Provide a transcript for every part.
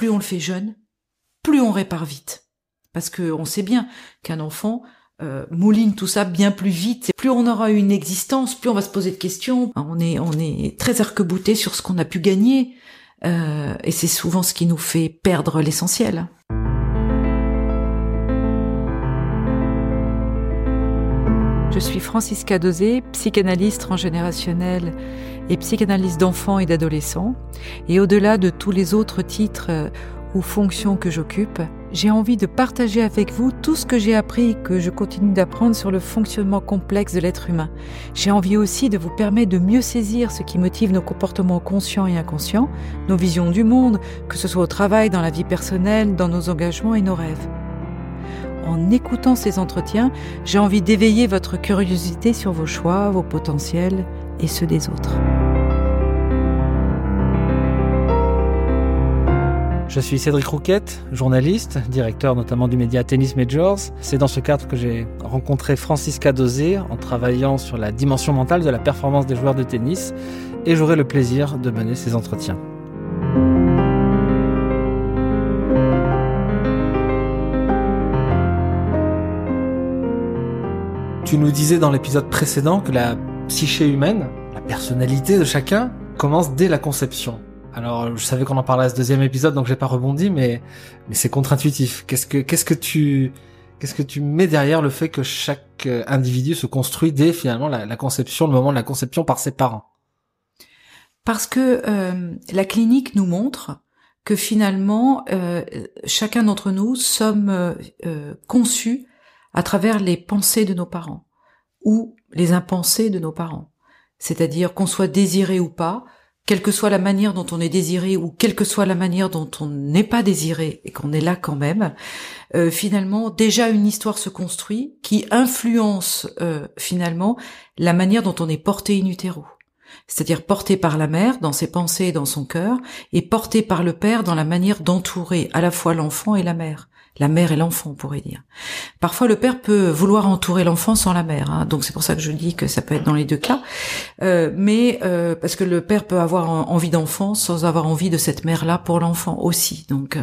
plus on le fait jeune, plus on répare vite. Parce que on sait bien qu'un enfant euh, mouline tout ça bien plus vite. Plus on aura une existence, plus on va se poser de questions. On est, on est très arc-bouté sur ce qu'on a pu gagner. Euh, et c'est souvent ce qui nous fait perdre l'essentiel. Je suis Francisca Dosé, psychanalyste transgénérationnelle et psychanalyste d'enfants et d'adolescents. Et au-delà de tous les autres titres ou fonctions que j'occupe, j'ai envie de partager avec vous tout ce que j'ai appris et que je continue d'apprendre sur le fonctionnement complexe de l'être humain. J'ai envie aussi de vous permettre de mieux saisir ce qui motive nos comportements conscients et inconscients, nos visions du monde, que ce soit au travail, dans la vie personnelle, dans nos engagements et nos rêves. En écoutant ces entretiens, j'ai envie d'éveiller votre curiosité sur vos choix, vos potentiels et ceux des autres. Je suis Cédric Rouquette, journaliste, directeur notamment du média Tennis Majors. C'est dans ce cadre que j'ai rencontré Francisca Dosé en travaillant sur la dimension mentale de la performance des joueurs de tennis et j'aurai le plaisir de mener ces entretiens. Tu nous disais dans l'épisode précédent que la psyché humaine, la personnalité de chacun, commence dès la conception. Alors, je savais qu'on en parlait à ce deuxième épisode, donc j'ai pas rebondi, mais mais c'est contre-intuitif. Qu'est-ce que qu'est-ce que tu qu'est-ce que tu mets derrière le fait que chaque euh, individu se construit dès finalement la, conception, le moment de la conception par ses parents? Parce que euh, la clinique nous montre que finalement euh, chacun d'entre nous sommes conçus à travers les pensées de nos parents ou les impensés de nos parents. C'est-à-dire qu'on soit désiré ou pas, quelle que soit la manière dont on est désiré ou quelle que soit la manière dont on n'est pas désiré et qu'on est là quand même, euh, finalement déjà une histoire se construit qui influence euh, finalement la manière dont on est porté in utero. C'est-à-dire porté par la mère dans ses pensées et dans son cœur, et porté par le père dans la manière d'entourer à la fois l'enfant et la mère la mère et l'enfant, on pourrait dire. Parfois, le père peut vouloir entourer l'enfant sans la mère, hein. donc c'est pour ça que je dis que ça peut être dans les deux cas. Euh, mais euh, parce que le père peut avoir envie d'enfant sans avoir envie de cette mère-là pour l'enfant aussi. Donc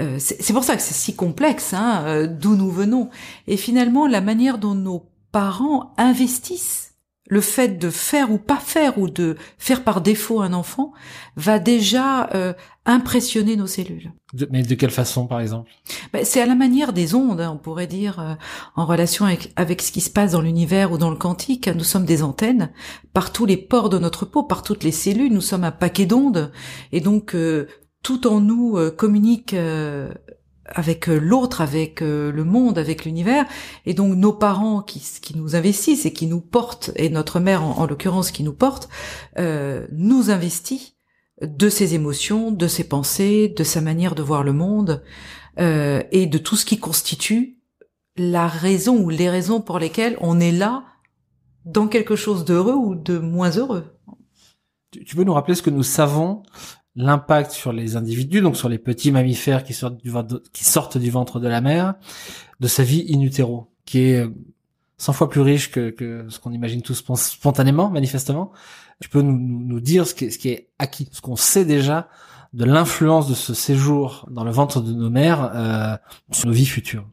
euh, c'est pour ça que c'est si complexe, hein, d'où nous venons. Et finalement, la manière dont nos parents investissent le fait de faire ou pas faire ou de faire par défaut un enfant va déjà euh, impressionner nos cellules. mais de quelle façon, par exemple? Ben, C'est à la manière des ondes, hein, on pourrait dire, euh, en relation avec, avec ce qui se passe dans l'univers ou dans le quantique. Nous sommes des antennes par tous les pores de notre peau, par toutes les cellules. Nous sommes un paquet d'ondes, et donc euh, tout en nous communique avec euh, l'autre, avec euh, le monde, avec l'univers. Et donc nos parents qui, qui nous investissent et qui nous portent, et notre mère en, l'occurrence qui nous porte, euh, nous investit de ses émotions, de ses pensées, de sa manière de voir le monde, euh, et de tout ce qui constitue la raison ou les raisons pour lesquelles on est là dans quelque chose d'heureux ou de moins heureux. Tu peux nous rappeler ce que nous savons l'impact sur les individus, donc sur les petits mammifères qui sortent du ventre, qui sortent du ventre de la mère, de sa vie in utero, qui est 100 fois plus riche que, que ce qu'on imagine tous spontanément, manifestement. Tu peux nous, nous dire ce qui, est, ce qui est acquis, ce qu'on sait déjà de l'influence de ce séjour dans le ventre de nos mères euh, sur nos vies futures.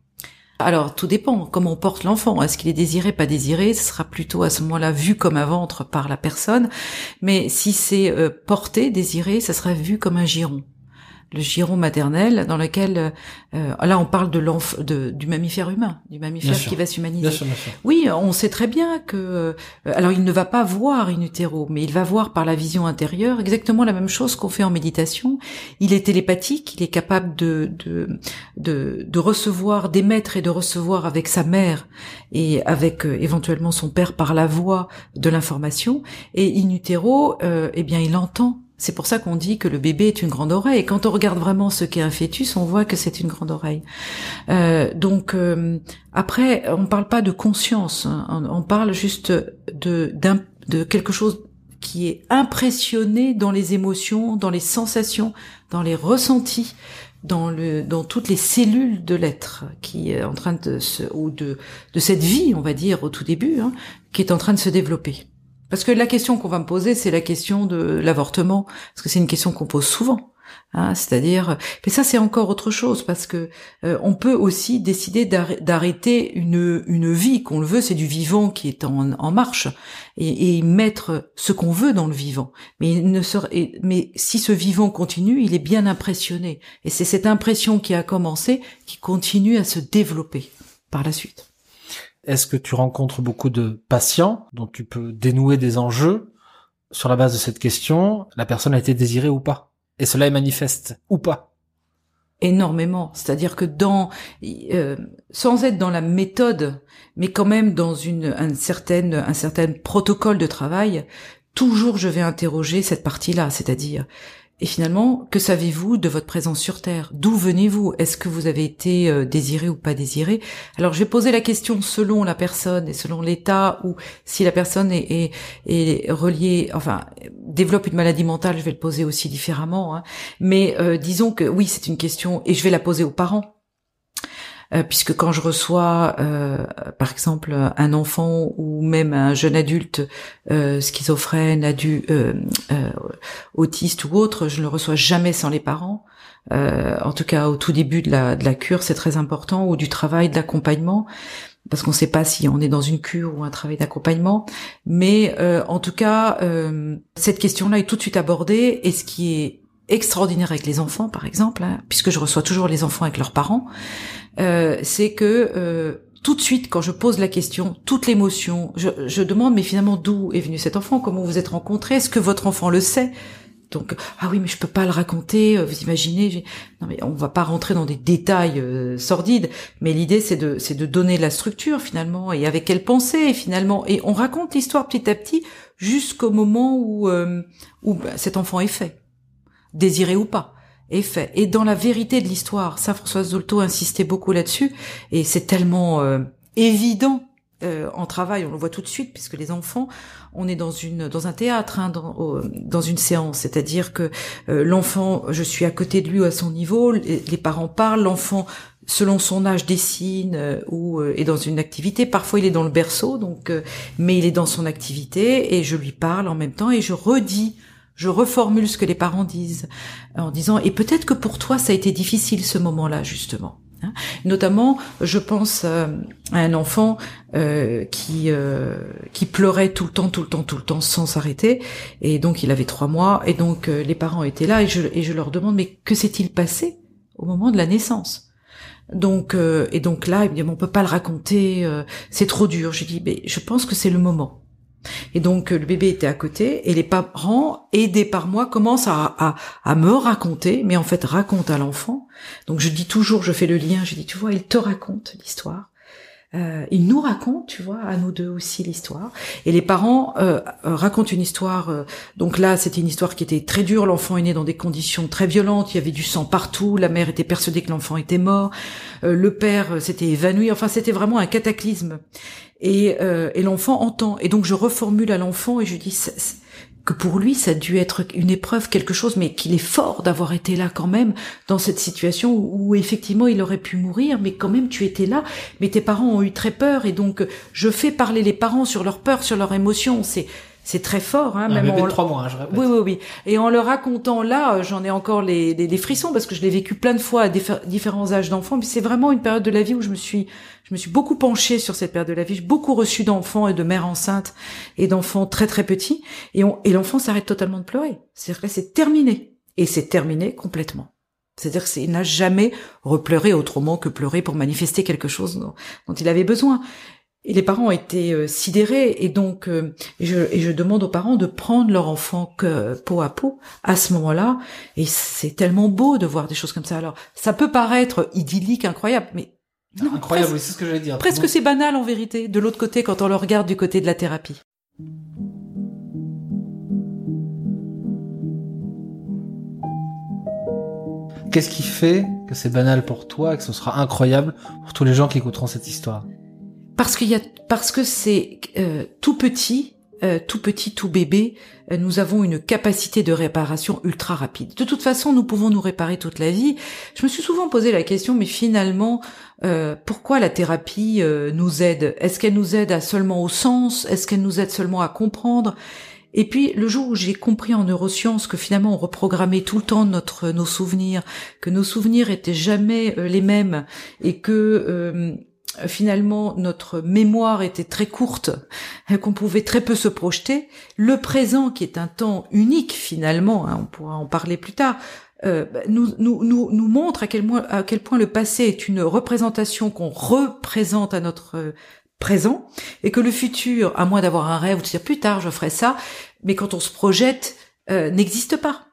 Alors tout dépend comment on porte l'enfant. Est-ce qu'il est désiré, pas désiré? Ce sera plutôt à ce moment-là vu comme un ventre par la personne. Mais si c'est euh, porté, désiré, ça sera vu comme un giron le giron maternel dans lequel euh, là on parle de l'enf de, du mammifère humain, du mammifère qui va s'humaniser. Oui, on sait très bien que euh, alors il ne va pas voir in utero, mais il va voir par la vision intérieure exactement la même chose qu'on fait en méditation. Il est télépathique, il est capable de de de, de recevoir, d'émettre et de recevoir avec sa mère et avec euh, éventuellement son père par la voix de l'information. Et in utero, eh bien il entend c'est pour ça qu'on dit que le bébé est une grande oreille. Et quand on regarde vraiment ce qu'est un fœtus, on voit que c'est une grande oreille. Euh, donc euh, après, on parle pas de conscience, hein. on, parle juste de, quelque chose qui est impressionné dans les émotions, dans les sensations, dans les ressentis, dans le toutes les cellules de l'être qui est en train de se ou de de cette vie, on va dire au tout début, hein, qui est en train de se développer. Parce que la question qu'on va me poser, c'est la question de l'avortement, parce que c'est une question qu'on pose souvent. Hein, c'est-à-dire, mais ça c'est encore autre chose parce que euh, on peut aussi décider d'arrêter une une vie qu'on le veut, c'est du vivant qui est en, en marche et, et, mettre ce qu'on veut dans le vivant. Mais il ne serait, mais si ce vivant continue, il est bien impressionné et c'est cette impression qui a commencé qui continue à se développer par la suite. Est-ce que tu rencontres beaucoup de patients dont tu peux dénouer des enjeux sur la base de cette question La personne a été désirée ou pas? Et cela est manifeste ou pas? Énormément. C'est-à-dire que dans, euh, sans être dans la méthode, mais quand même dans une un certain un certain protocole de travail, toujours je vais interroger cette partie-là, c'est-à-dire et finalement, que savez-vous de votre présence sur Terre? D'où venez-vous? Est-ce que vous avez été euh, désiré ou pas désiré? Alors, je vais poser la question selon la personne et selon l'état, ou si la personne est, est, reliée, enfin, développe une maladie mentale, je vais le poser aussi différemment. Hein. Mais euh, disons que oui, c'est une question, et je vais la poser aux parents euh, puisque quand je reçois, euh, par exemple, un enfant ou même un jeune adulte euh, schizophrène, adu, autiste ou autre, je ne le reçois jamais sans les parents. en tout cas, au tout début de la, de la cure, c'est très important, ou du travail d'accompagnement parce qu'on ne sait pas si on est dans une cure ou un travail d'accompagnement. Mais en tout cas, cette question-là est tout de suite abordée. Et ce qui est extraordinaire avec les enfants, par exemple, hein, puisque je reçois toujours les enfants avec leurs parents, euh, c'est que euh, tout de suite, quand je pose la question, toute l'émotion, je, je, demande, mais finalement, d'où est venu cet enfant? Comment vous êtes rencontrés? Est-ce que votre enfant le sait? Donc ah oui mais je peux pas le raconter euh, vous imaginez non mais on va pas rentrer dans des détails sordides. Mais l'idée c'est de c'est de donner la structure finalement et avec quelle pensée finalement. Et on raconte l'histoire petit à petit jusqu'au moment où où bah, cet enfant est fait. Désiré ou pas Et dans la vérité de l'histoire, ça Françoise Zolto insistait beaucoup là-dessus, et c'est tellement euh, évident euh, en travail, on le voit tout de suite, puisque les enfants, on est dans une dans un théâtre, hein, dans, dans une séance, c'est-à-dire que euh, l'enfant, je suis à côté de lui ou à son niveau, les, les parents parlent, l'enfant selon son âge dessine ou est dans une activité. Parfois il est dans le berceau, donc mais il est dans son activité et je lui parle en même temps et je redis je reformule ce que les parents disent en disant et peut-être que pour toi ça a été difficile ce moment-là justement. Hein. Notamment, je pense euh, à un enfant euh, qui euh, qui pleurait tout le temps, tout le temps, tout le temps, sans s'arrêter. Et donc, il avait trois mois. Et donc, les parents étaient là. Et je, et je leur demande, mais que s'est-il passé au moment de la naissance? Donc, et donc là, me dit, on peut pas le raconter. c'est trop dur. Je dis, mais je pense que c'est le moment. Et donc le bébé était à côté et les parents, aidés par moi, commencent à, à, à me raconter, mais en fait racontent à l'enfant. Donc je dis toujours, je fais le lien, je dis, tu vois, il te raconte l'histoire. Euh, il nous raconte, tu vois, à nous deux aussi l'histoire. Et les parents euh, euh racontent une histoire. Euh, donc là, c'était une histoire qui était très dure. L'enfant est né dans des conditions très violentes. Il y avait du sang partout. La mère était persuadée que l'enfant était mort. Euh, le père s'était évanoui. Enfin, c'était vraiment un cataclysme. Et, et l'enfant entend. Et donc je reformule à l'enfant et je dis que pour lui, ça a dû être une épreuve, quelque chose, mais qu'il est fort d'avoir été là quand même dans cette situation où, effectivement il aurait pu mourir, mais quand même tu étais là. Mais tes parents ont eu très peur et donc je fais parler les parents sur leur peur, sur leurs émotions. C'est c'est très fort, hein, même en... trois mois, je répète. Oui, oui, oui. Et en le racontant là, j'en ai encore les, les, frissons parce que je l'ai vécu plein de fois à différents âges d'enfants. Mais c'est vraiment une période de la vie où je me suis, je me suis beaucoup penchée sur cette période de la vie. J'ai beaucoup reçu d'enfants et de mères enceintes et d'enfants très très petits. Et, on, et l'enfant s'arrête totalement de pleurer. C'est-à-dire que c'est terminé. Et c'est terminé complètement. C'est-à-dire qu'il n'a jamais repleuré autrement que pleurer pour manifester quelque chose dont, dont il avait besoin. Et les parents étaient euh, sidérés et donc euh, je, et je demande aux parents de prendre leur enfant que, peau à peau à ce moment-là. Et c'est tellement beau de voir des choses comme ça. Alors ça peut paraître idyllique, incroyable, mais non, incroyable, c'est ce que j'allais dire. Presque c'est banal en vérité. De l'autre côté, quand on le regarde du côté de la thérapie. Qu'est-ce qui fait que c'est banal pour toi et que ce sera incroyable pour tous les gens qui écouteront cette histoire? Parce qu'il y a parce que c'est euh, tout petit, euh, tout petit, tout bébé, euh, nous avons une capacité de réparation ultra rapide. De toute façon, nous pouvons nous réparer toute la vie. Je me suis souvent posé la question, mais finalement, pourquoi la thérapie nous aide? Est-ce qu'elle nous aide à seulement au sens? Est-ce qu'elle nous aide seulement à comprendre? Et puis le jour où j'ai compris en neurosciences que finalement on reprogrammait tout le temps notre nos souvenirs, que nos souvenirs étaient jamais les mêmes et que finalement notre mémoire était très courte, qu'on pouvait très peu se projeter, le présent qui est un temps unique finalement, hein, on pourra en parler plus tard, euh, bah, nous, nous, nous, nous montre à quel, à quel point le passé est une représentation qu'on représente à notre euh, présent et que le futur, à moins d'avoir un rêve ou de dire plus tard je ferai ça, mais quand on se projette, euh, n'existe pas.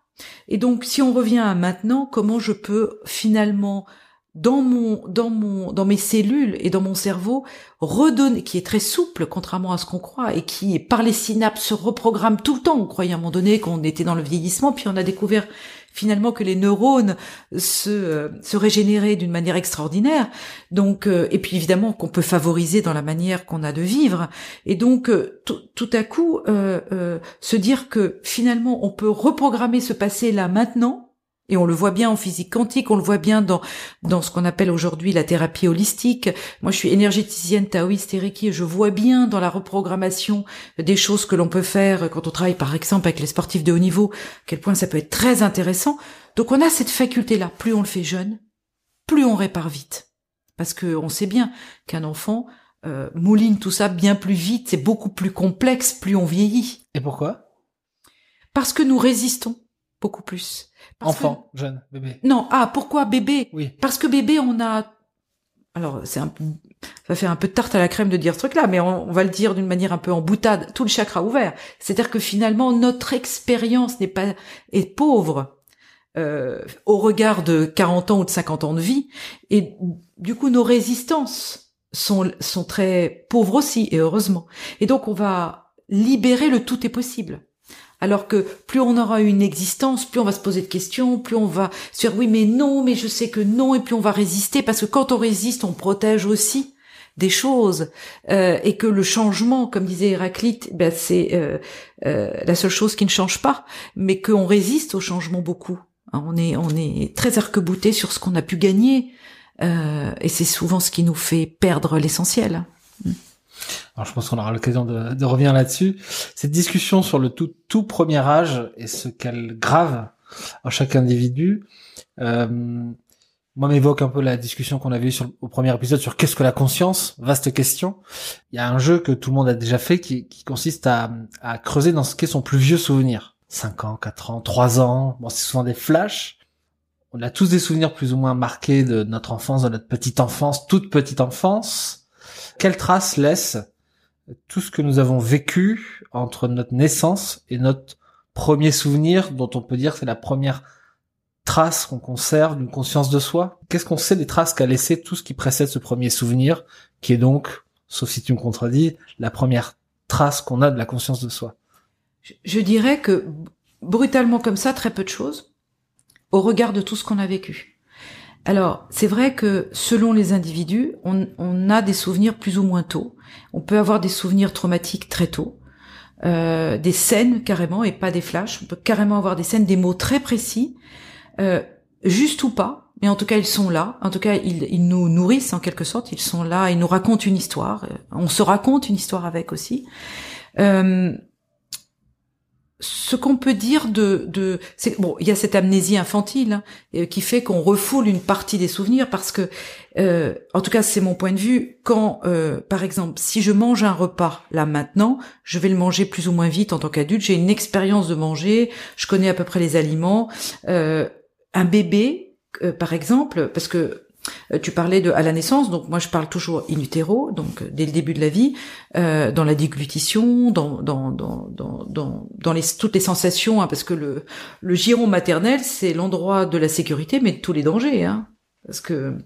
Et donc si on revient à maintenant, comment je peux finalement dans mon dans mon dans mes cellules et dans mon cerveau redonner qui est très souple contrairement à ce qu'on croit et qui par les synapses se reprogramme tout le temps on croyait à un moment donné qu'on était dans le vieillissement puis on a découvert finalement que les neurones se, euh, se régénéraient d'une manière extraordinaire. Donc, euh, et puis évidemment qu'on peut favoriser dans la manière qu'on a de vivre. Et donc, euh, tout à coup, se dire que finalement on peut reprogrammer ce passé là maintenant et on le voit bien en physique quantique, on le voit bien dans dans ce qu'on appelle aujourd'hui la thérapie holistique. Moi, je suis énergéticienne taoïste et Reiki et je vois bien dans la reprogrammation des choses que l'on peut faire quand on travaille par exemple avec les sportifs de haut niveau, à quel point ça peut être très intéressant. Donc on a cette faculté-là. Plus on le fait jeune, plus on répare vite. Parce que on sait bien qu'un enfant euh, mouline tout ça bien plus vite, c'est beaucoup plus complexe plus on vieillit. Et pourquoi? Parce que nous résistons beaucoup plus. Enfant, jeune, bébé. Non, ah, pourquoi bébé? Oui. Parce que bébé, on a... Alors, c'est un ça fait un peu de tarte à la crème de dire ce truc-là, mais on, va le dire d'une manière un peu en boutade, tout le chakra ouvert. C'est-à-dire que finalement, notre expérience n'est pas est pauvre euh, au regard de 40 ans ou de 50 ans de vie, et du coup, nos résistances sont sont très pauvres aussi, et heureusement. Et donc, on va libérer le tout est possible. Alors que plus on aura une existence, plus on va se poser de questions, plus on va se dire oui mais non, mais je sais que non, et plus on va résister, parce que quand on résiste, on protège aussi des choses, euh, et que le changement, comme disait Héraclite, ben c'est euh, euh, la seule chose qui ne change pas, mais qu'on résiste au changement beaucoup. Hein, on est on est très arc-bouté sur ce qu'on a pu gagner, et c'est souvent ce qui nous fait perdre l'essentiel. Alors je pense qu'on aura l'occasion de, de, revenir là-dessus. Cette discussion sur le tout, tout premier âge et ce qu'elle grave à chaque individu, euh, moi m'évoque un peu la discussion qu'on avait eue sur, au premier épisode sur qu'est-ce que la conscience, vaste question. Il y a un jeu que tout le monde a déjà fait qui, qui consiste à, à creuser dans ce qu'est son plus vieux souvenir. 5 ans, 4 ans, 3 ans, bon c'est souvent des flashs. On a tous des souvenirs plus ou moins marqués de notre enfance, de notre petite enfance, toute petite enfance quelle trace laisse tout ce que nous avons vécu entre notre naissance et notre premier souvenir, dont on peut dire c'est la première trace qu'on conserve d'une conscience de soi? Qu'est-ce qu'on sait des traces qu'a laissé tout ce qui précède ce premier souvenir, qui est donc, sauf si tu me contredis, la première trace qu'on a de la conscience de soi? Je dirais que brutalement comme ça, très peu de choses, au regard de tout ce qu'on a vécu. Alors, c'est vrai que selon les individus, on, a des souvenirs plus ou moins tôt. On peut avoir des souvenirs traumatiques très tôt, euh, des scènes carrément et pas des flashs. On peut carrément avoir des scènes, des mots très précis, euh, juste ou pas, mais en tout cas ils sont là. En tout cas, ils, nous nourrissent en quelque sorte. Ils sont là, ils nous racontent une histoire. On se raconte une histoire avec aussi. Euh, ce qu'on peut dire de, de c'est bon, il y a cette amnésie infantile hein, euh, qui fait qu'on refoule une partie des souvenirs parce que, euh, en tout cas, c'est mon point de vue. Quand, euh, par exemple, si je mange un repas là maintenant, je vais le manger plus ou moins vite en tant qu'adulte. J'ai une expérience de manger, je connais à peu près les aliments. un bébé, par exemple, parce que euh, tu parlais de à la naissance, donc moi je parle toujours in utero, donc euh, dès le début de la vie, euh, dans la déglutition, dans dans dans dans dans, les toutes les sensations, hein, parce que le le giron maternel c'est l'endroit de la sécurité, mais de tous les dangers, hein, parce que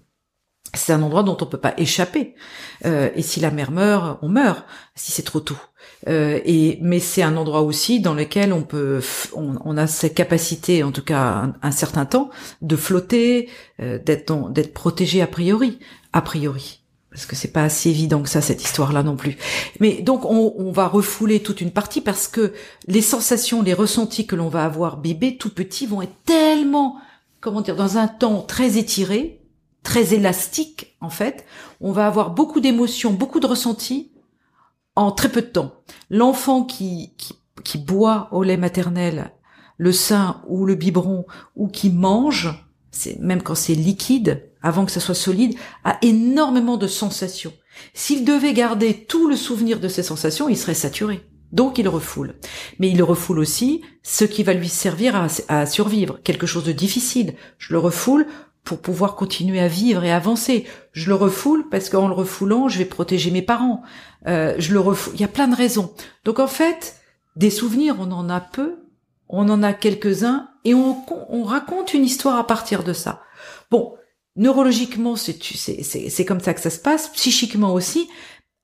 c'est un endroit dont on peut pas échapper. Euh, et si la mère meurt, on meurt si c'est trop tôt. Euh, et mais c'est un endroit aussi dans lequel on peut, on, a cette capacité, en tout cas un, certain temps, de flotter, euh, d'être d'être protégé a priori, a priori. Parce que c'est pas assez évident que ça cette histoire-là non plus. Mais donc on, on va refouler toute une partie parce que les sensations, les ressentis que l'on va avoir bébé tout petit vont être tellement, comment dire, dans un temps très étiré, très élastique en fait. On va avoir beaucoup d'émotions, beaucoup de ressentis en très peu de temps. L'enfant qui, qui qui boit au lait maternel le sein ou le biberon ou qui mange, c'est même quand c'est liquide, avant que ça soit solide, a énormément de sensations. S'il devait garder tout le souvenir de ces sensations, il serait saturé. Donc il le refoule. Mais il le refoule aussi ce qui va lui servir à, à, survivre, quelque chose de difficile. Je le refoule pour pouvoir continuer à vivre et avancer. Je le refoule parce qu'en le refoulant, je vais protéger mes parents. Euh, je le refoule. Il y a plein de raisons. Donc en fait, des souvenirs, on en a peu, on en a quelques-uns, et on, on raconte une histoire à partir de ça. Bon, neurologiquement, c'est comme ça que ça se passe, psychiquement aussi.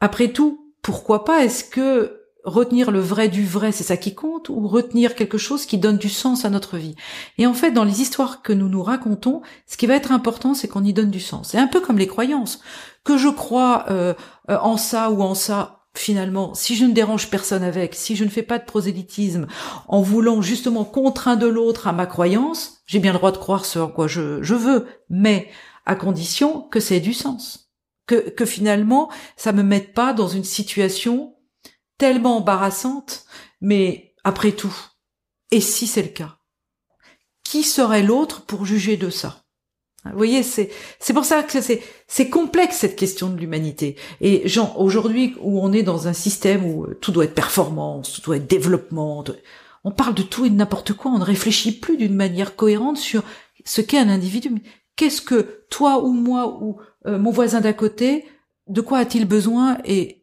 Après tout, pourquoi pas Est-ce que retenir le vrai du vrai, c'est ça qui compte, ou retenir quelque chose qui donne du sens à notre vie. Et en fait, dans les histoires que nous nous racontons, ce qui va être important, c'est qu'on y donne du sens. C'est un peu comme les croyances. Que je crois euh, euh, en ça ou en ça, finalement, si je ne dérange personne avec, si je ne fais pas de prosélytisme, en voulant justement contraindre l'autre à ma croyance, j'ai bien le droit de croire ce en quoi je, je veux, mais à condition que c'est du sens. Que, que finalement, ça me mette pas dans une situation tellement embarrassante, mais après tout, et si c'est le cas? Qui serait l'autre pour juger de ça? Vous voyez, c'est c'est pour ça que c'est c'est complexe cette question de l'humanité. Et Jean, aujourd'hui où on est dans un système où tout doit être performance, tout doit être développement, on parle de tout et de n'importe quoi, on ne réfléchit plus d'une manière cohérente sur ce qu'est un individu. Qu'est-ce que toi ou moi ou euh, mon voisin d'à côté, de quoi a-t-il besoin et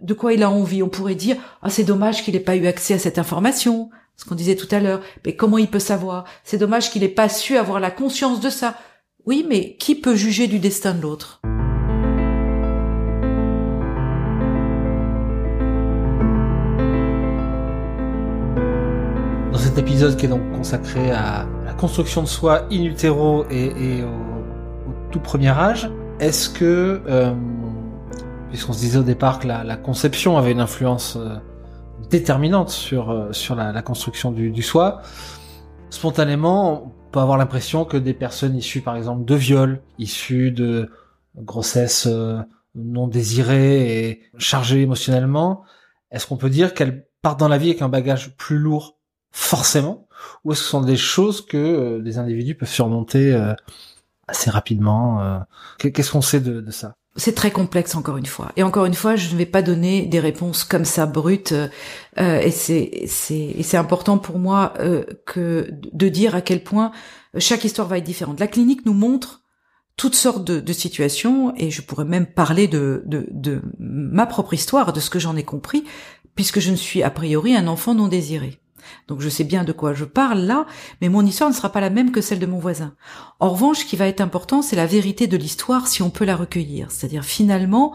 de quoi il a envie. On pourrait dire, ah, c'est dommage qu'il n'ait pas eu accès à cette information, ce qu'on disait tout à l'heure. Mais comment il peut savoir? C'est dommage qu'il n'ait pas su avoir la conscience de ça. Oui, mais qui peut juger du destin de l'autre? Dans cet épisode qui est donc consacré à la construction de soi in utero et, au, tout premier âge, est-ce que euh, puisqu'on se disait au départ que la, conception avait une influence euh, déterminante sur euh, sur la, construction du, soi. Spontanément, on peut avoir l'impression que des personnes issues, par exemple, de viols, issues de grossesses euh, non désirées et chargées émotionnellement, est-ce qu'on peut dire qu'elles partent dans la vie avec un bagage plus lourd, forcément, ou est-ce que ce sont des choses que des individus peuvent surmonter assez rapidement Qu'est-ce qu'on sait de ça? C'est très complexe encore une fois. Et encore une fois, je ne vais pas donner des réponses comme ça brutes. Euh, et c'est c'est important pour moi euh, que de dire à quel point chaque histoire va être différente. La clinique nous montre toutes sortes de, de situations et je pourrais même parler de, de de ma propre histoire, de ce que j'en ai compris, puisque je ne suis a priori un enfant non désiré. Donc je sais bien de quoi je parle là, mais mon histoire ne sera pas la même que celle de mon voisin. En revanche, ce qui va être important, c'est la vérité de l'histoire si on peut la recueillir. C'est-à-dire finalement,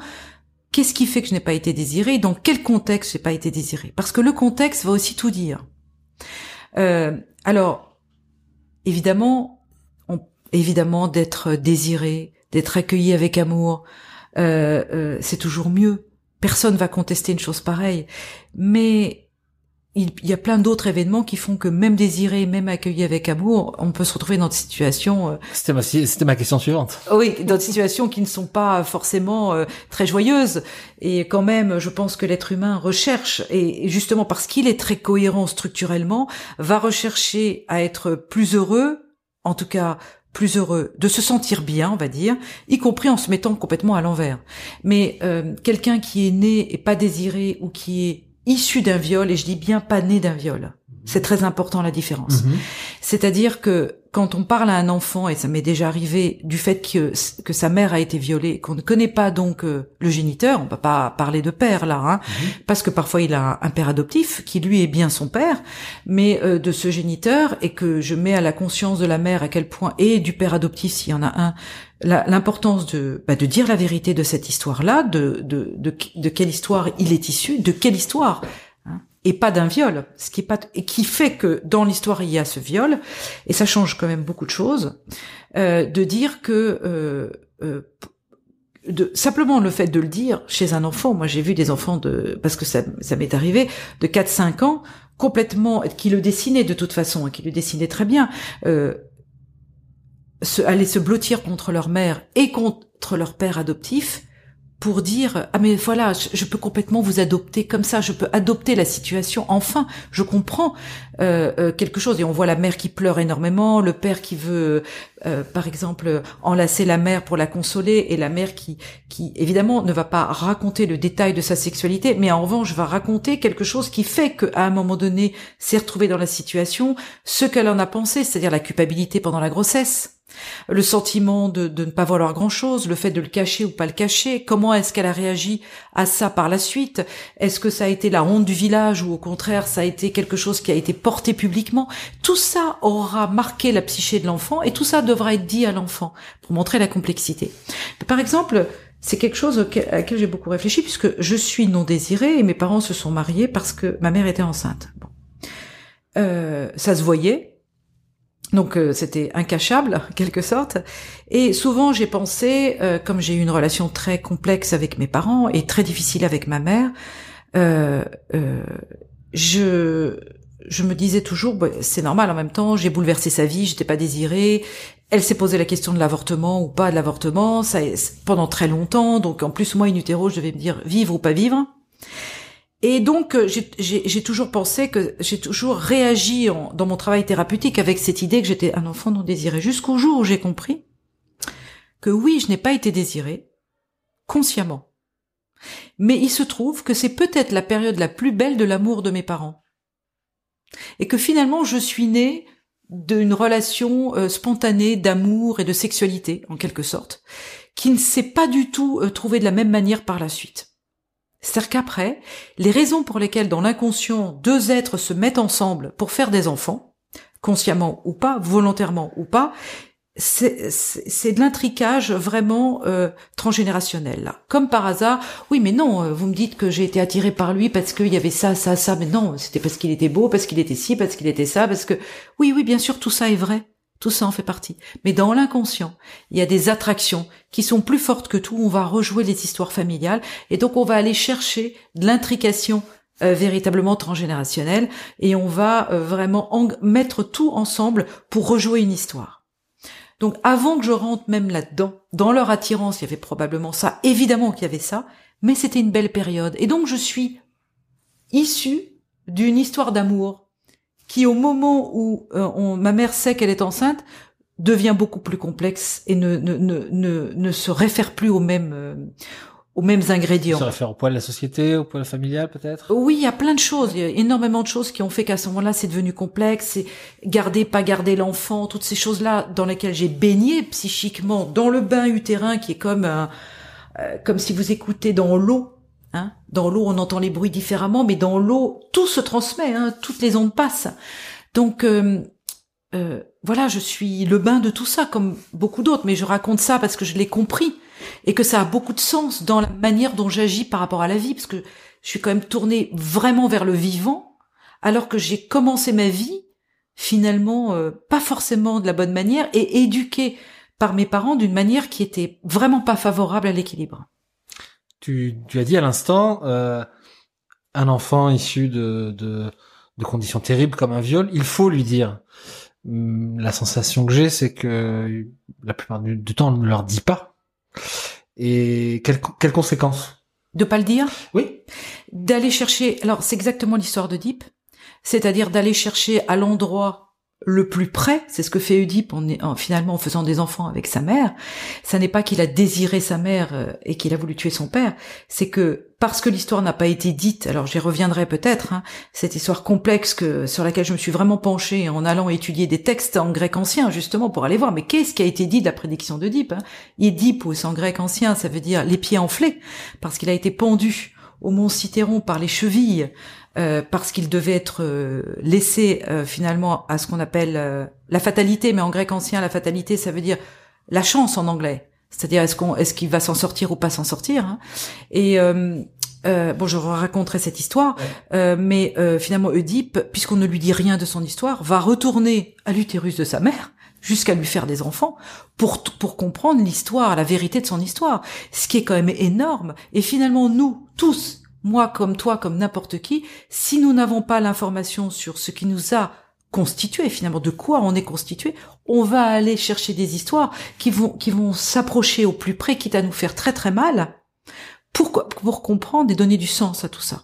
qu'est-ce qui fait que je n'ai pas été désiré Dans quel contexte j'ai pas été désiré Parce que le contexte va aussi tout dire. Euh, alors, évidemment, on, évidemment d'être désiré, d'être accueilli avec amour, euh, euh, c'est toujours mieux. Personne va contester une chose pareille. Mais il, y a plein d'autres événements qui font que même désiré, même accueilli avec amour, on peut se retrouver dans des situations. Euh, c'était ma, c'était ma question suivante. Oui, dans des situations qui ne sont pas forcément euh, très joyeuses. Et quand même, je pense que l'être humain recherche, et justement parce qu'il est très cohérent structurellement, va rechercher à être plus heureux, en tout cas plus heureux, de se sentir bien, on va dire, y compris en se mettant complètement à l'envers. Mais euh, quelqu'un qui est né et pas désiré ou qui est issu d'un viol, et je dis bien pas né d'un viol. C'est très important la différence. Mhm. C'est-à-dire que quand on parle à un enfant, et ça m'est déjà arrivé, du fait que, que sa mère a été violée, qu'on ne connaît pas donc euh, le géniteur, on va pas parler de père là, hein, mhm. parce que parfois il a un père adoptif qui lui est bien son père, mais euh, de ce géniteur, et que je mets à la conscience de la mère à quel point, et du père adoptif s'il y en a un, l'importance de, bah, de dire la vérité de cette histoire-là, de, de, de, quelle histoire il est issu, de quelle histoire, hein, et pas d'un viol, ce qui est pas, et qui fait que dans l'histoire il y a ce viol, et ça change quand même beaucoup de choses, euh, de dire que euh, euh, de, simplement le fait de le dire chez un enfant, moi j'ai vu des enfants de, parce que ça, ça m'est arrivé, de 4-5 ans, complètement, qui le dessinaient de toute façon, hein, qui le dessinaient très bien, euh, se, aller se blottir contre leur mère et contre leur père adoptif pour dire ah mais voilà je, peux complètement vous adopter comme ça je peux adopter la situation enfin je comprends euh, euh, quelque chose et on voit la mère qui pleure énormément le père qui veut euh, par exemple enlacer la mère pour la consoler et la mère qui qui évidemment ne va pas raconter le détail de sa sexualité mais en revanche va raconter quelque chose qui fait qu'à un moment donné s'est retrouvée dans la situation ce qu'elle en a pensé c'est-à-dire la culpabilité pendant la grossesse le sentiment de, ne pas vouloir grand-chose, le fait de le cacher ou pas le cacher, comment est-ce qu'elle a réagi à ça par la suite? Est-ce que ça a été la honte du village ou au contraire ça a été quelque chose qui a été porté publiquement? Tout ça aura marqué la psyché de l'enfant et tout ça devra être dit à l'enfant pour montrer la complexité. Par exemple, c'est quelque chose à laquelle j'ai beaucoup réfléchi puisque je suis non désirée et mes parents se sont mariés parce que ma mère était enceinte. Bon. Euh, ça se voyait, donc euh, c'était incachable, quelque sorte. Et souvent j'ai pensé, euh, comme j'ai eu une relation très complexe avec mes parents et très difficile avec ma mère, euh, je je me disais toujours, bah, c'est normal. En même temps, j'ai bouleversé sa vie, j'étais pas désirée. Elle s'est posé la question de l'avortement ou pas de l'avortement, ça pendant très longtemps. Donc en plus moi, in utero, je devais me dire vivre ou pas vivre. Et donc, euh, j'ai toujours pensé que j'ai toujours réagi dans mon travail thérapeutique avec cette idée que j'étais un enfant non désiré, jusqu'au jour où j'ai compris que oui, je n'ai pas été désiré, consciemment. Mais il se trouve que c'est peut-être la période la plus belle de l'amour de mes parents. Et que finalement, je suis née d'une relation euh, spontanée d'amour et de sexualité, en quelque sorte, qui ne s'est pas du tout euh, trouvée de la même manière par la suite. C'est-à-dire qu'après, les raisons pour lesquelles dans l'inconscient deux êtres se mettent ensemble pour faire des enfants, consciemment ou pas, volontairement ou pas, c'est de l'intricage vraiment euh, transgénérationnel là. Comme par hasard, oui mais non, euh, vous me dites que j'ai été attirée par lui parce qu'il y avait ça, ça, ça, mais non, c'était parce qu'il était beau, parce qu'il était ci, parce qu'il était ça, parce que oui, oui, bien sûr, tout ça est vrai. Tout ça en fait partie. Mais dans l'inconscient, il y a des attractions qui sont plus fortes que tout. On va rejouer les histoires familiales et donc on va aller chercher de l'intrication euh, véritablement transgénérationnelle et on va euh, vraiment mettre tout ensemble pour rejouer une histoire. Donc avant que je rentre même là-dedans, dans leur attirance, il y avait probablement ça, évidemment qu'il y avait ça, mais c'était une belle période. Et donc je suis issue d'une histoire d'amour qui au moment où euh, ma mère sait qu'elle est enceinte devient beaucoup plus complexe et ne ne ne ne, se réfère plus aux mêmes euh, aux mêmes ingrédients. Se réfère au poids de la société, au poids familial peut-être? Oui, il y a plein de choses, il y a énormément de choses qui ont fait qu'à ce moment-là c'est devenu complexe, c'est garder, pas garder l'enfant, toutes ces choses-là dans lesquelles j'ai baigné psychiquement dans le bain utérin qui est comme un, euh, comme si vous écoutez dans l'eau Hein? dans l'eau, on entend les bruits différemment, mais dans l'eau, tout se transmet, hein, toutes les ondes passent. Donc euh, euh, voilà, je suis le bain de tout ça, comme beaucoup d'autres, mais je raconte ça parce que je l'ai compris et que ça a beaucoup de sens dans la manière dont j'agis par rapport à la vie, parce que je suis quand même tournée vraiment vers le vivant, alors que j'ai commencé ma vie finalement euh, pas forcément de la bonne manière et éduquée par mes parents d'une manière qui était vraiment pas favorable à l'équilibre. Tu, tu as dit à l'instant, euh, un enfant issu de, de, de, conditions terribles comme un viol, il faut lui dire. Hum, la sensation que j'ai, c'est que la plupart du, temps, on ne leur dit pas. Et quelles, quelles conséquences? De pas le dire? Oui. D'aller chercher. Alors, c'est exactement l'histoire de Deep. C'est-à-dire d'aller chercher à l'endroit le plus près, c'est ce que fait Oedipe en, finalement en faisant des enfants avec sa mère. Ça n'est pas qu'il a désiré sa mère euh, et qu'il a voulu tuer son père, c'est que parce que l'histoire n'a pas été dite, alors j'y reviendrai peut-être, hein, cette histoire complexe que sur laquelle je me suis vraiment penchée en allant étudier des textes en grec ancien justement pour aller voir, mais qu'est-ce qui a été dit de la prédiction d'Oedipe hein? Ou en grec ancien, ça veut dire les pieds enflés, parce qu'il a été pendu au mont Citeron par les chevilles euh, parce qu'il devait être euh, laissé euh, finalement à ce qu'on appelle la fatalité, mais en grec ancien, la fatalité, ça veut dire la chance en anglais. C'est-à-dire est-ce qu'on est-ce qu'il va s'en sortir ou pas s'en sortir. Hein Et bon, je raconterai cette histoire, mais finalement Oedipe, puisqu'on ne lui dit rien de son histoire, va retourner à l'utérus de sa mère jusqu'à lui faire des enfants pour pour comprendre l'histoire, la vérité de son histoire, ce qui est quand même énorme. Et finalement, nous tous, moi comme toi, comme n'importe qui, si nous n'avons pas l'information sur ce qui nous a constitué, finalement, de quoi on est constitué, on va aller chercher des histoires qui vont, qui vont s'approcher au plus près, quitte à nous faire très très mal, Pourquoi Pour comprendre et donner du sens à tout ça.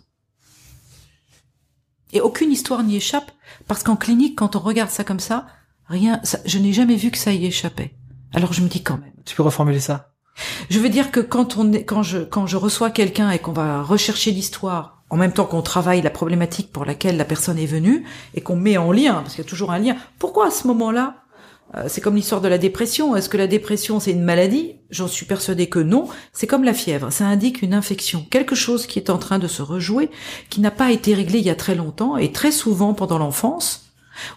Et aucune histoire n'y échappe, parce qu'en clinique, quand on regarde ça comme ça, rien, je n'ai jamais vu que ça y échappait. Alors je me dis quand même. Tu peux reformuler ça? Je veux dire que quand on est, quand je, quand je reçois quelqu'un et qu'on va rechercher l'histoire, en même temps qu'on travaille la problématique pour laquelle la personne est venue, et qu'on met en lien, parce qu'il y a toujours un lien, pourquoi à ce moment-là euh, c'est comme l'histoire de la dépression. Est-ce que la dépression c'est une maladie? J'en suis persuadée que non. C'est comme la fièvre. Ça indique une infection, quelque chose qui est en train de se rejouer, qui n'a pas été réglé il y a très longtemps et très souvent pendant l'enfance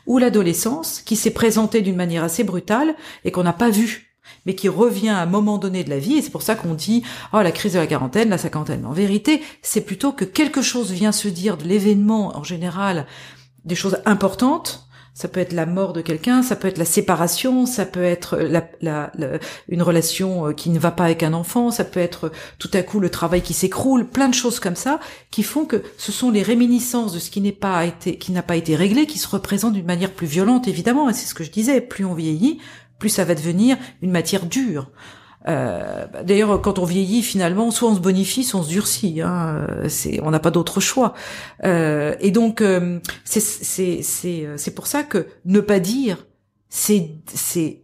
ou l'adolescence, qui s'est présenté d'une manière assez brutale et qu'on n'a pas vu mais qui revient à un moment donné de la vie, et c'est pour ça qu'on dit oh la crise de la quarantaine, la cinquantaine. En vérité, c'est plutôt que quelque chose vient se dire de l'événement en général, des choses importantes, ça peut être la mort de quelqu'un, ça peut être la séparation, ça peut être une relation euh, qui ne va pas avec un enfant, ça peut être euh, tout à coup le travail qui s'écroule, plein de choses comme ça qui font que ce sont les réminiscences de ce qui n'est pas été, qui n'a pas été réglé, qui se représentent d'une manière plus violente évidemment. Et c'est ce que je disais, plus on vieillit, plus ça va devenir une matière dure. Euh, D'ailleurs, quand on vieillit, finalement, soit on se bonifie, soit on se durcit. Hein. C'est, on n'a pas d'autre choix. Euh, et donc, euh, c'est c'est pour ça que ne pas dire, c'est c'est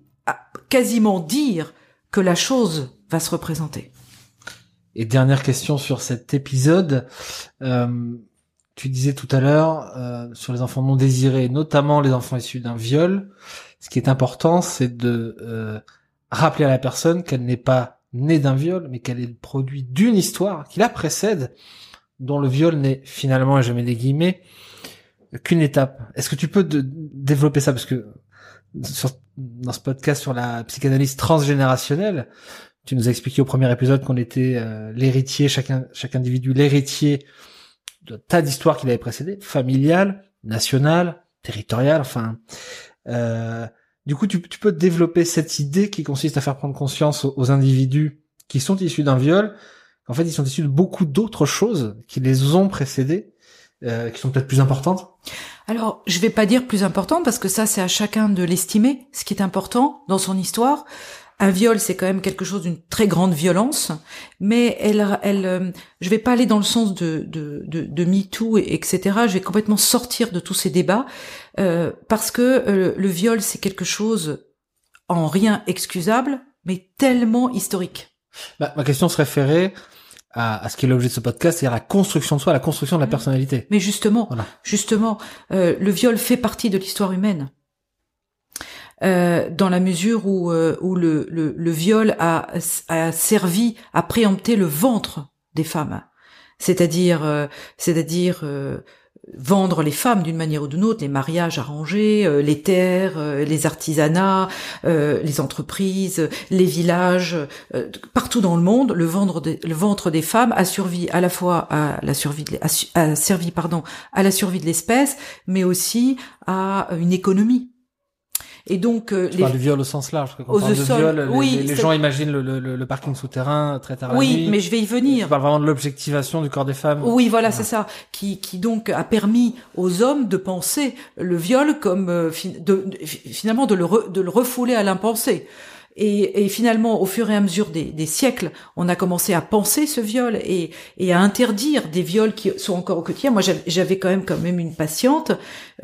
quasiment dire que la chose va se représenter. Et dernière question sur cet épisode. Euh, tu disais tout à l'heure euh, sur les enfants non désirés, notamment les enfants issus d'un viol. Ce qui est important, c'est de euh, rappeler à la personne qu'elle n'est pas née d'un viol, mais qu'elle est le produit d'une histoire qui la précède, dont le viol n'est finalement, et je mets des guillemets, qu'une étape. Est-ce que tu peux développer ça? Parce que dans ce podcast sur la psychanalyse transgénérationnelle, tu nous as expliqué au premier épisode qu'on était euh, l'héritier, chacun, chaque individu, l'héritier de tas d'histoires qui l'avaient précédé, familiale, nationale, territoriale, enfin... Euh, du coup, tu, peux développer cette idée qui consiste à faire prendre conscience aux, individus qui sont issus d'un viol, en fait, ils sont issus de beaucoup d'autres choses qui les ont précédés, euh, qui sont peut-être plus importantes. Alors, je vais pas dire plus importantes parce que ça, c'est à chacun de l'estimer. Ce qui est important dans son histoire, un viol, c'est quand même quelque chose d'une très grande violence, mais elle, elle, euh, je vais pas aller dans le sens de de de, de MeToo et etc. Je vais complètement sortir de tous ces débats euh, parce que euh, le viol, c'est quelque chose en rien excusable, mais tellement historique. Bah, ma question se référait à, à, ce qui est l'objet de ce podcast, c'est-à-dire la construction de soi, la construction de la mmh. personnalité. Mais justement, justement, le viol fait partie de l'histoire humaine. Euh, dans la mesure où, euh, où le, le, le, viol a, a servi à préempter le ventre des femmes, c'est-à-dire, euh, c'est-à-dire vendre les femmes d'une manière ou d'une autre, les mariages arrangés, les terres, les artisanats, les entreprises, les villages, partout dans le monde, le, vendre le ventre des femmes a servi à la fois à la survie, de, a servi pardon à la survie de l'espèce, mais aussi à une économie et donc euh, les... du viol au sens large. Quand on parle de viol, oui, les, gens imaginent le, le, le, parking souterrain très tard Oui, mais je vais y venir. Tu parles vraiment de l'objectivation du corps des femmes. Oui, voilà, c'est ça, qui, qui donc a permis aux hommes de penser le viol comme euh, de, finalement de le, de le refouler à l'impensé. Et, et, finalement, au fur et à mesure des, des, siècles, on a commencé à penser ce viol et, et, à interdire des viols qui sont encore au quotidien. Moi, j'avais quand même quand même une patiente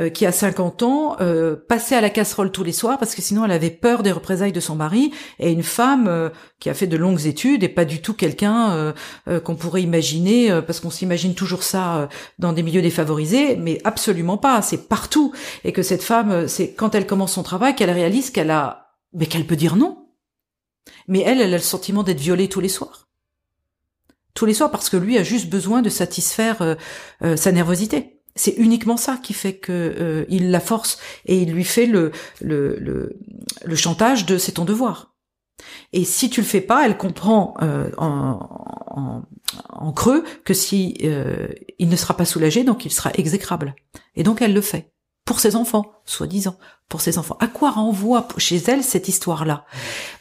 euh, qui, a 50 ans, euh, passait à la casserole tous les soirs parce que sinon, elle avait peur des représailles de son mari. Et une femme euh, qui a fait de longues études et pas du tout quelqu'un euh, qu'on pourrait imaginer, parce qu'on s'imagine toujours ça dans des milieux défavorisés, mais absolument pas. C'est partout. Et que cette femme, c'est quand elle commence son travail qu'elle réalise qu'elle a mais qu'elle peut dire non. Mais elle, elle a le sentiment d'être violée tous les soirs. Tous les soirs parce que lui a juste besoin de satisfaire euh, euh, sa nervosité. C'est uniquement ça qui fait que euh, il la force et il lui fait le, chantage de c'est ton devoir. Et si tu le fais pas, elle comprend en, en, en, creux que si il ne sera pas soulagé, donc il sera exécrable. Et donc elle le fait pour ses enfants, soi-disant, pour ses enfants. À quoi renvoie chez elle cette histoire-là?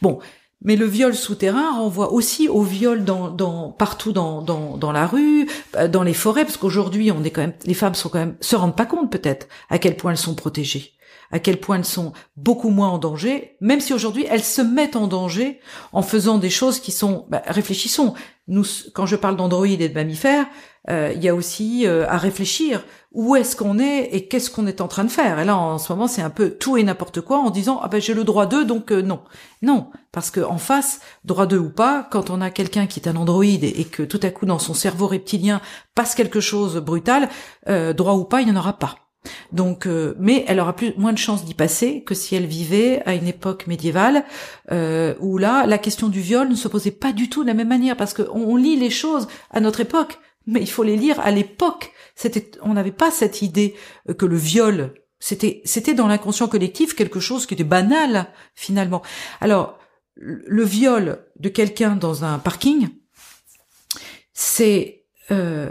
Bon, Mais le viol souterrain renvoie aussi au viol dans, dans partout dans, dans, dans la rue, euh, dans les forêts, parce qu'aujourd'hui, on est quand même, les femmes sont quand même se rendent pas compte peut-être à quel point elles sont protégées, à quel point elles sont beaucoup moins en danger, même si aujourd'hui elles se mettent en danger en faisant des choses qui sont, bah, réfléchissons. Nous, quand je parle d'androïdes et de mammifères, il y a aussi euh, à réfléchir où est-ce qu'on est et qu'est-ce qu'on est en train de faire. Et là, en ce moment, c'est un peu tout et n'importe quoi en disant ah ben j'ai le droit d'eux, donc euh, non, non, parce que en face, droit d'eux ou pas, quand on a quelqu'un qui est un androïde et, que tout à coup dans son cerveau reptilien passe quelque chose brutal, euh, droit ou pas, il n'y en aura pas. Donc, euh, mais elle aura plus moins de chances d'y passer que si elle vivait à une époque médiévale où là, la question du viol ne se posait pas du tout de la même manière parce qu'on on lit les choses à notre époque, mais il faut les lire à l'époque c'était, on n'avait pas cette idée euh, que le viol, c'était, c'était dans l'inconscient collectif quelque chose qui était banal finalement. Alors, le viol de quelqu'un dans un parking, c'est euh,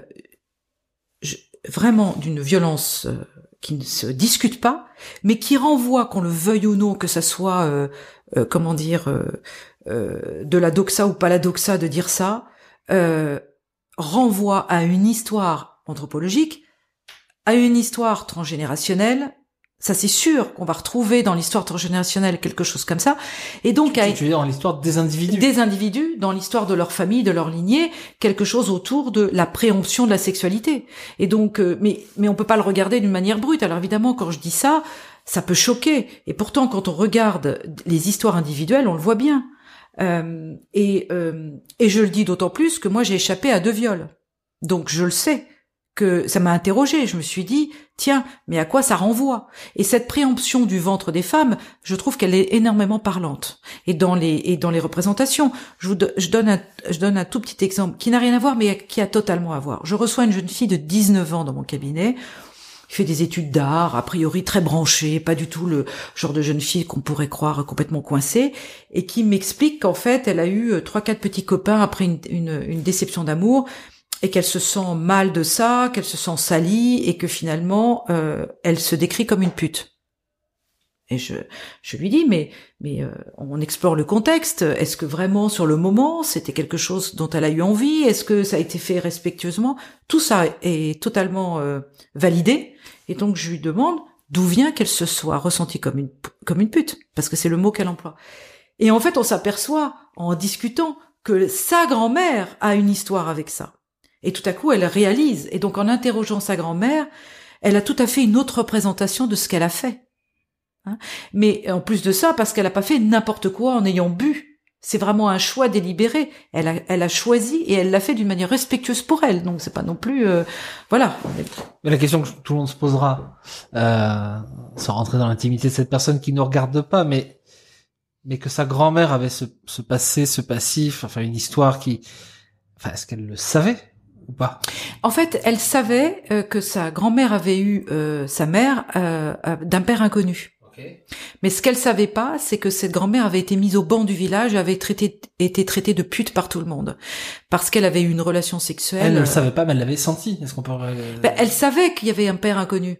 vraiment d'une violence euh, qui ne se discute pas, mais qui renvoie, qu'on le veuille ou non, que ça soit, comment dire, de la doxa ou pas la doxa de dire ça, renvoie à une histoire anthropologique, à une histoire transgénérationnelle. Ça, c'est sûr qu'on va retrouver dans l'histoire transgénérationnelle quelque chose comme ça. Et donc, à, tu veux dire dans l'histoire des individus Des individus, dans l'histoire de leur famille, de leur lignée, quelque chose autour de la préemption de la sexualité. Et donc, euh, mais mais on peut pas le regarder d'une manière brute. Alors évidemment, quand je dis ça, ça peut choquer. Et pourtant, quand on regarde les histoires individuelles, on le voit bien. Euh, et euh, et je le dis d'autant plus que moi, j'ai échappé à deux viols. Donc je le sais que ça m'a interrogé. Je me suis dit, tiens, mais à quoi ça renvoie? Et cette préemption du ventre des femmes, je trouve qu'elle est énormément parlante. Et dans les et dans les représentations, je, vous, donne un, je donne un tout petit exemple qui n'a rien à voir, mais qui a totalement à voir. Je reçois une jeune fille de 19 ans dans mon cabinet qui fait des études d'art, a priori très branchée, pas du tout le genre de jeune fille qu'on pourrait croire complètement coincée, et qui m'explique qu'en fait, elle a eu euh, trois, quatre petits copains après une, une, déception d'amour, et qu'elle se sent mal de ça, qu'elle se sent salie et que finalement euh, elle se décrit comme une pute. Et je, je lui dis mais mais euh, on explore le contexte. Est-ce que vraiment sur le moment c'était quelque chose dont elle a eu envie? Est-ce que ça a été fait respectueusement? Tout ça est totalement euh, validé. Et donc je lui demande d'où vient qu'elle se soit ressentie comme une comme une pute parce que c'est le mot qu'elle emploie. Et en fait on s'aperçoit en discutant que sa grand-mère a une histoire avec ça. Et tout à coup, elle réalise. Et donc, en interrogeant sa grand-mère, elle a tout à fait une autre représentation de ce qu'elle a fait. Hein. Mais en plus de ça, parce qu'elle n'a pas fait n'importe quoi en ayant bu. C'est vraiment un choix délibéré. Elle a, elle a choisi et elle l'a fait d'une manière respectueuse pour elle. Donc c'est pas non plus, euh, voilà. Mais la question que tout le monde se posera, euh, sans rentrer dans l'intimité de cette personne qui ne regarde pas, mais mais que sa grand-mère avait ce, ce passé, ce passif, enfin une histoire qui, enfin est-ce qu'elle le savait pas? En fait, elle savait euh, que sa grand-mère avait eu euh, sa mère euh, d'un père inconnu. Mais ce qu'elle savait pas, c'est que cette grand-mère avait été mise au banc du village et avait traité, été traitée de pute par tout le monde. Parce qu'elle avait eu une relation sexuelle. Elle ne le savait pas, mais elle l'avait senti. Est-ce qu'on peut... Ben, elle savait qu'il y avait un père inconnu.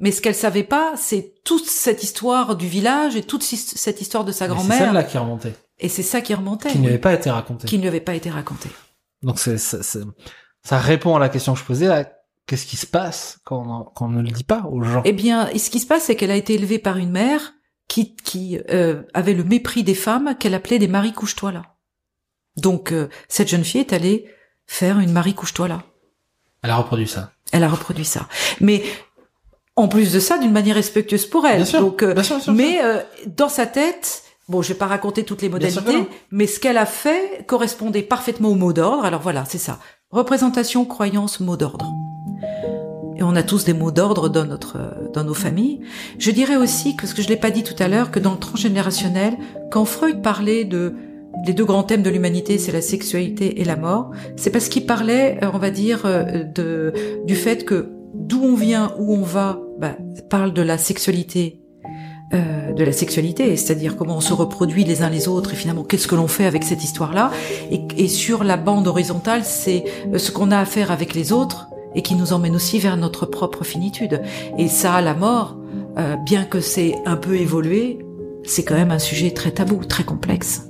Mais ce qu'elle savait pas, c'est toute cette histoire du village et toute cette histoire de sa grand-mère. C'est celle-là qui remontait. Et c'est ça qui remontait. Qui ne lui avait pas été raconté. Qui ne lui avait pas été raconté. Donc c'est, ça répond à la question que je posais. Qu'est-ce qui se passe quand on, ne le dit pas aux gens? Eh bien, ce qui se passe, c'est qu'elle a été élevée par une mère qui, qui euh, avait le mépris des femmes qu'elle appelait des maris couche-toi là. Donc euh, cette jeune fille est allée faire une Marie couche-toi là. Elle a reproduit ça. Elle a reproduit ça. Mais en plus de ça, d'une manière respectueuse pour elle. Bien sûr, Donc, euh, bien sûr, mais dans sa tête, Bon, je vais pas raconter toutes les modalités, mais ce qu'elle a fait correspondait parfaitement au mot d'ordre. Alors voilà, c'est ça. Représentation, croyance, mot d'ordre. Et on a tous des mots d'ordre dans notre, dans nos familles. Je dirais aussi que ce que je l'ai pas dit tout à l'heure, que dans le transgénérationnel, quand Freud parlait de les deux grands thèmes de l'humanité, c'est la sexualité et la mort, c'est parce qu'il parlait, euh, on va dire, euh, de, du fait que d'où on vient, où on va, bah, parle de la sexualité euh, de la sexualité, c'est-à-dire comment on se reproduit les uns les autres et finalement qu'est-ce que l'on fait avec cette histoire-là. Et, sur la bande horizontale, c'est euh, ce qu'on a à faire avec les autres et qui nous emmène aussi vers notre propre finitude. Et ça, la mort, euh, bien que c'est un peu évolué, c'est quand même un sujet très tabou, très complexe.